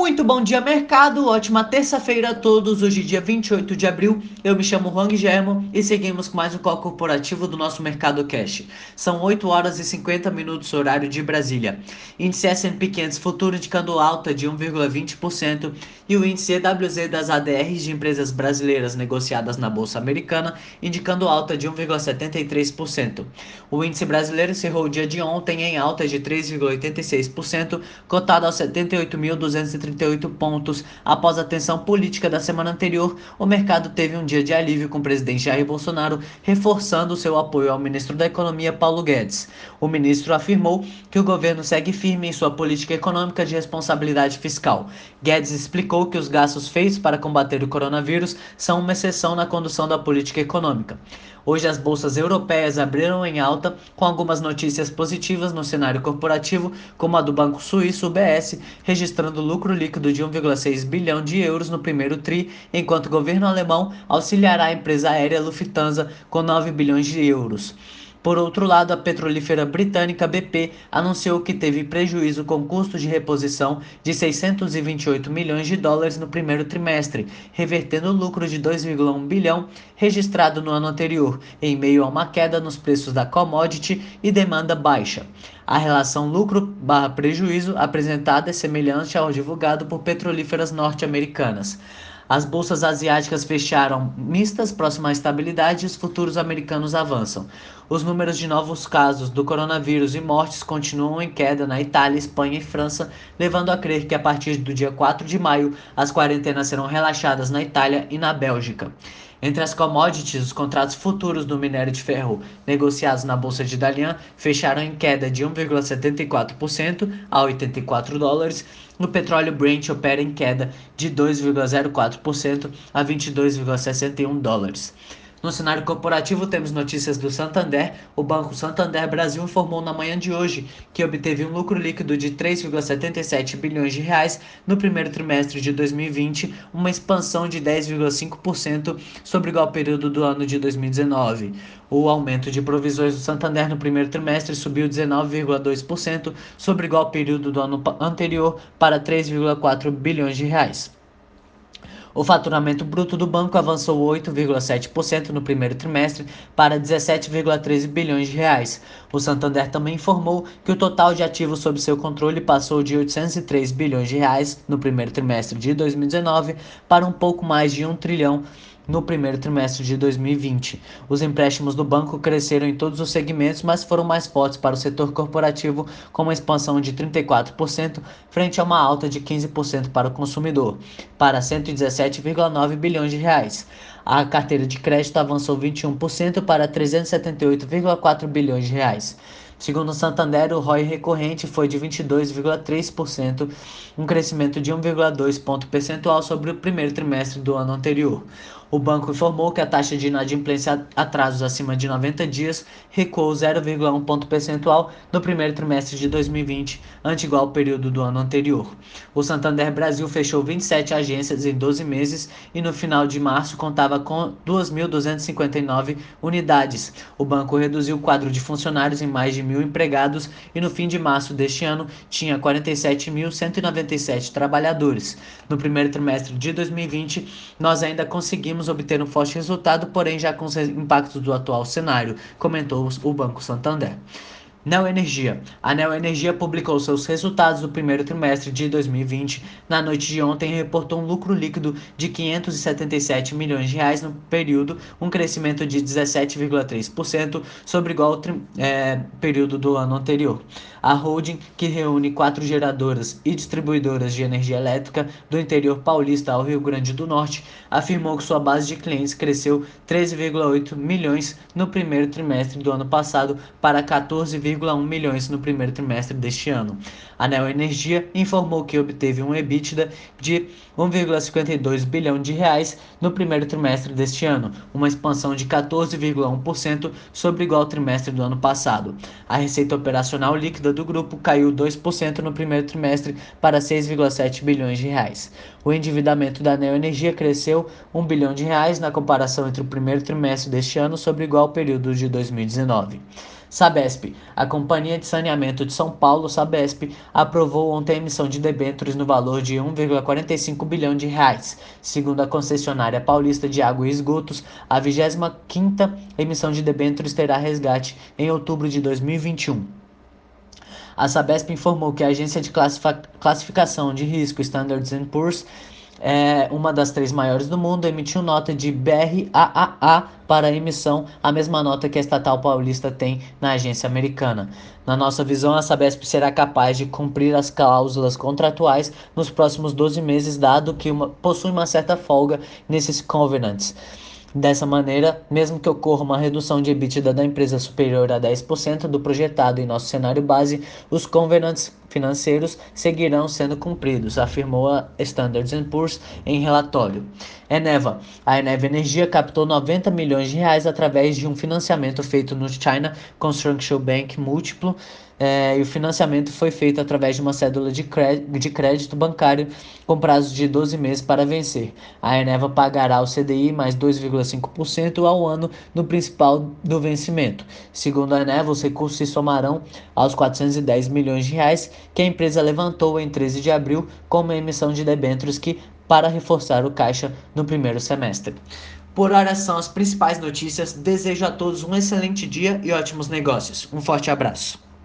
Muito bom dia, mercado. Ótima terça-feira a todos. Hoje, dia 28 de abril. Eu me chamo Juan Guilhermo e seguimos com mais um call corporativo do nosso Mercado Cash. São 8 horas e 50 minutos, horário de Brasília. Índice S&P 500 futuro indicando alta de 1,20% e o índice EWZ das ADRs de empresas brasileiras negociadas na Bolsa Americana indicando alta de 1,73%. O índice brasileiro encerrou o dia de ontem em alta de 3,86%, cotado aos 78.230 38 pontos. Após a tensão política da semana anterior, o mercado teve um dia de alívio com o presidente Jair Bolsonaro reforçando seu apoio ao ministro da Economia Paulo Guedes. O ministro afirmou que o governo segue firme em sua política econômica de responsabilidade fiscal. Guedes explicou que os gastos feitos para combater o coronavírus são uma exceção na condução da política econômica. Hoje as bolsas europeias abriram em alta, com algumas notícias positivas no cenário corporativo, como a do Banco Suíço UBS, registrando lucro líquido de 1,6 bilhão de euros no primeiro tri, enquanto o governo alemão auxiliará a empresa aérea Lufthansa com 9 bilhões de euros. Por outro lado, a petrolífera britânica BP anunciou que teve prejuízo com custos de reposição de 628 milhões de dólares no primeiro trimestre, revertendo o lucro de 2,1 bilhão registrado no ano anterior, em meio a uma queda nos preços da commodity e demanda baixa. A relação lucro/prejuízo apresentada é semelhante ao divulgado por petrolíferas norte-americanas. As bolsas asiáticas fecharam mistas próximo à estabilidade e os futuros americanos avançam. Os números de novos casos do coronavírus e mortes continuam em queda na Itália, Espanha e França, levando a crer que a partir do dia 4 de maio as quarentenas serão relaxadas na Itália e na Bélgica. Entre as commodities, os contratos futuros do minério de ferro negociados na bolsa de Dalian fecharam em queda de 1,74% a 84 dólares. O petróleo Brent opera em queda de 2,04% a 22,61 dólares. No cenário corporativo, temos notícias do Santander. O Banco Santander Brasil informou na manhã de hoje que obteve um lucro líquido de 3,77 bilhões de reais no primeiro trimestre de 2020, uma expansão de 10,5% sobre igual período do ano de 2019. O aumento de provisões do Santander no primeiro trimestre subiu 19,2% sobre igual período do ano anterior para 3,4 bilhões de reais. O faturamento bruto do banco avançou 8,7% no primeiro trimestre para 17,13 bilhões de reais. O Santander também informou que o total de ativos sob seu controle passou de 803 bilhões de reais no primeiro trimestre de 2019 para um pouco mais de 1 trilhão no primeiro trimestre de 2020. Os empréstimos do banco cresceram em todos os segmentos, mas foram mais fortes para o setor corporativo, com uma expansão de 34%, frente a uma alta de 15% para o consumidor, para 117,9 bilhões de reais. A carteira de crédito avançou 21% para 378,4 bilhões de reais. Segundo o Santander, o ROI recorrente foi de 22,3%, um crescimento de 1,2 ponto percentual sobre o primeiro trimestre do ano anterior. O banco informou que a taxa de inadimplência atrasos acima de 90 dias recuou 0,1 ponto percentual no primeiro trimestre de 2020, ante igual período do ano anterior. O Santander Brasil fechou 27 agências em 12 meses e no final de março contava com 2.259 unidades. O banco reduziu o quadro de funcionários em mais de mil empregados e no fim de março deste ano tinha 47.197 trabalhadores. No primeiro trimestre de 2020, nós ainda conseguimos conseguimos obter um forte resultado, porém já com os impactos do atual cenário, comentou o Banco Santander. Neoenergia. A Neoenergia publicou seus resultados do primeiro trimestre de 2020. Na noite de ontem, reportou um lucro líquido de 577 milhões de reais no período, um crescimento de 17,3% sobre igual é, período do ano anterior. A holding, que reúne quatro geradoras e distribuidoras de energia elétrica do interior paulista ao Rio Grande do Norte, afirmou que sua base de clientes cresceu 13,8 milhões no primeiro trimestre do ano passado para 14, 1,1 milhões no primeiro trimestre deste ano. A Neo Energia informou que obteve um EBITDA de 1,52 bilhão de reais no primeiro trimestre deste ano, uma expansão de 14,1% sobre o igual trimestre do ano passado. A receita operacional líquida do grupo caiu 2% no primeiro trimestre para 6,7 bilhões de reais. O endividamento da Neo Energia cresceu 1 bilhão de reais na comparação entre o primeiro trimestre deste ano sobre o igual período de 2019. Sabesp. A Companhia de Saneamento de São Paulo, Sabesp, aprovou ontem a emissão de debêntures no valor de 1,45 bilhão de reais. Segundo a concessionária paulista de água e esgotos, a 25ª emissão de debêntures terá resgate em outubro de 2021. A Sabesp informou que a agência de classificação de risco Standards Poor's é, uma das três maiores do mundo, emitiu nota de BRAAA para a emissão, a mesma nota que a estatal paulista tem na agência americana. Na nossa visão, a Sabesp será capaz de cumprir as cláusulas contratuais nos próximos 12 meses, dado que uma, possui uma certa folga nesses covenants. Dessa maneira, mesmo que ocorra uma redução de EBITDA da empresa superior a 10% do projetado em nosso cenário base, os covenants financeiros seguirão sendo cumpridos, afirmou a Standard Poor's em relatório. Eneva. A Eneva Energia captou 90 milhões de reais através de um financiamento feito no China Construction Bank múltiplo é, e o financiamento foi feito através de uma cédula de crédito, de crédito bancário com prazo de 12 meses para vencer. A Eneva pagará o CDI mais 2,5% ao ano no principal do vencimento. Segundo a Eneva, os recursos se somarão aos 410 milhões de reais que a empresa levantou em 13 de abril com uma emissão de debêntures que para reforçar o caixa no primeiro semestre. Por hora são as principais notícias. Desejo a todos um excelente dia e ótimos negócios. Um forte abraço.